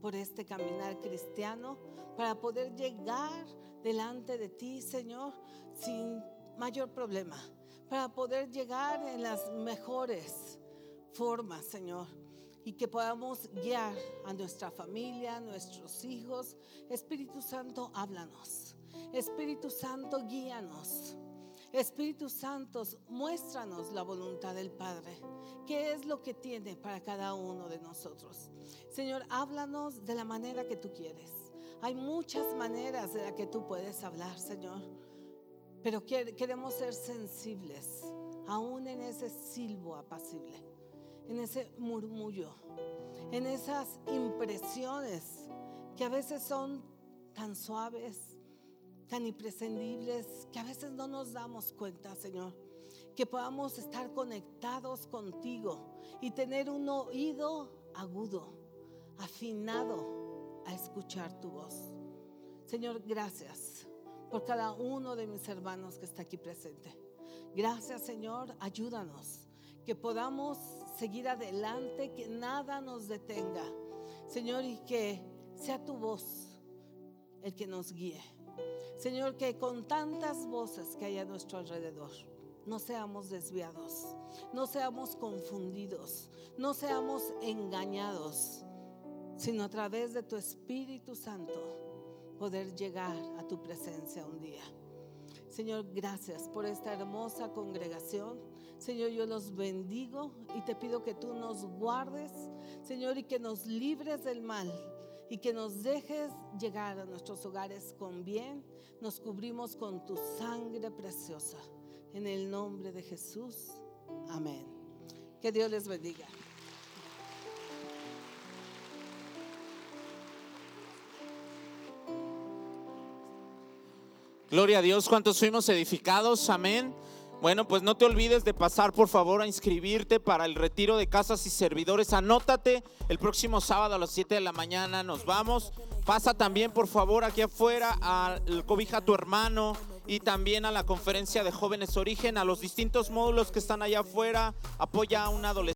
por este caminar cristiano para poder llegar delante de ti, Señor, sin mayor problema, para poder llegar en las mejores formas, Señor, y que podamos guiar a nuestra familia, a nuestros hijos. Espíritu Santo, háblanos. Espíritu Santo, guíanos. Espíritu Santo, muéstranos la voluntad del Padre. ¿Qué es lo que tiene para cada uno de nosotros? Señor, háblanos de la manera que tú quieres. Hay muchas maneras de la que tú puedes hablar, Señor. Pero queremos ser sensibles, aún en ese silbo apacible, en ese murmullo, en esas impresiones que a veces son tan suaves, tan imprescindibles, que a veces no nos damos cuenta, Señor. Que podamos estar conectados contigo y tener un oído agudo afinado a escuchar tu voz. Señor, gracias por cada uno de mis hermanos que está aquí presente. Gracias, Señor, ayúdanos, que podamos seguir adelante, que nada nos detenga. Señor, y que sea tu voz el que nos guíe. Señor, que con tantas voces que hay a nuestro alrededor, no seamos desviados, no seamos confundidos, no seamos engañados sino a través de tu Espíritu Santo poder llegar a tu presencia un día. Señor, gracias por esta hermosa congregación. Señor, yo los bendigo y te pido que tú nos guardes, Señor, y que nos libres del mal y que nos dejes llegar a nuestros hogares con bien. Nos cubrimos con tu sangre preciosa. En el nombre de Jesús. Amén. Que Dios les bendiga. Gloria a Dios, ¿cuántos fuimos edificados? Amén. Bueno, pues no te olvides de pasar por favor a inscribirte para el retiro de casas y servidores. Anótate el próximo sábado a las 7 de la mañana. Nos vamos. Pasa también por favor aquí afuera al Cobija a tu hermano y también a la conferencia de jóvenes origen, a los distintos módulos que están allá afuera. Apoya a un adolescente.